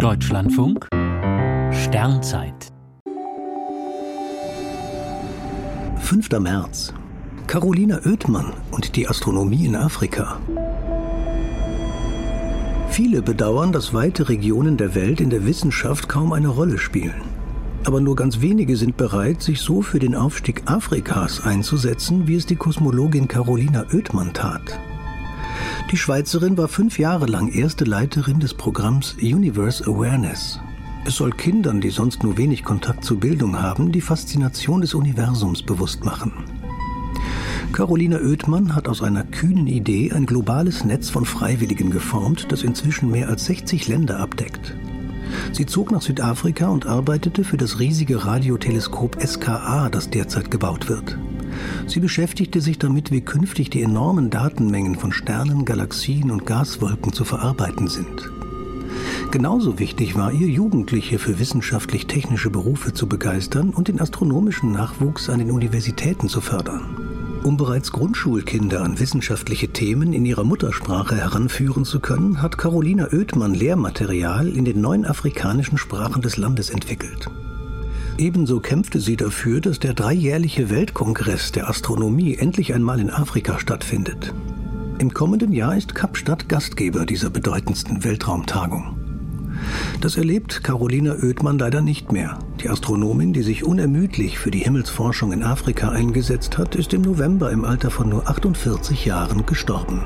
Deutschlandfunk Sternzeit 5. März. Carolina Oethmann und die Astronomie in Afrika. Viele bedauern, dass weite Regionen der Welt in der Wissenschaft kaum eine Rolle spielen. Aber nur ganz wenige sind bereit, sich so für den Aufstieg Afrikas einzusetzen, wie es die Kosmologin Carolina Oethmann tat. Die Schweizerin war fünf Jahre lang erste Leiterin des Programms Universe Awareness. Es soll Kindern, die sonst nur wenig Kontakt zur Bildung haben, die Faszination des Universums bewusst machen. Carolina Oethmann hat aus einer kühnen Idee ein globales Netz von Freiwilligen geformt, das inzwischen mehr als 60 Länder abdeckt. Sie zog nach Südafrika und arbeitete für das riesige Radioteleskop SKA, das derzeit gebaut wird. Sie beschäftigte sich damit, wie künftig die enormen Datenmengen von Sternen, Galaxien und Gaswolken zu verarbeiten sind. Genauso wichtig war ihr, Jugendliche für wissenschaftlich-technische Berufe zu begeistern und den astronomischen Nachwuchs an den Universitäten zu fördern. Um bereits Grundschulkinder an wissenschaftliche Themen in ihrer Muttersprache heranführen zu können, hat Carolina Oethmann Lehrmaterial in den neun afrikanischen Sprachen des Landes entwickelt. Ebenso kämpfte sie dafür, dass der dreijährliche Weltkongress der Astronomie endlich einmal in Afrika stattfindet. Im kommenden Jahr ist Kapstadt Gastgeber dieser bedeutendsten Weltraumtagung. Das erlebt Carolina Oethmann leider nicht mehr. Die Astronomin, die sich unermüdlich für die Himmelsforschung in Afrika eingesetzt hat, ist im November im Alter von nur 48 Jahren gestorben.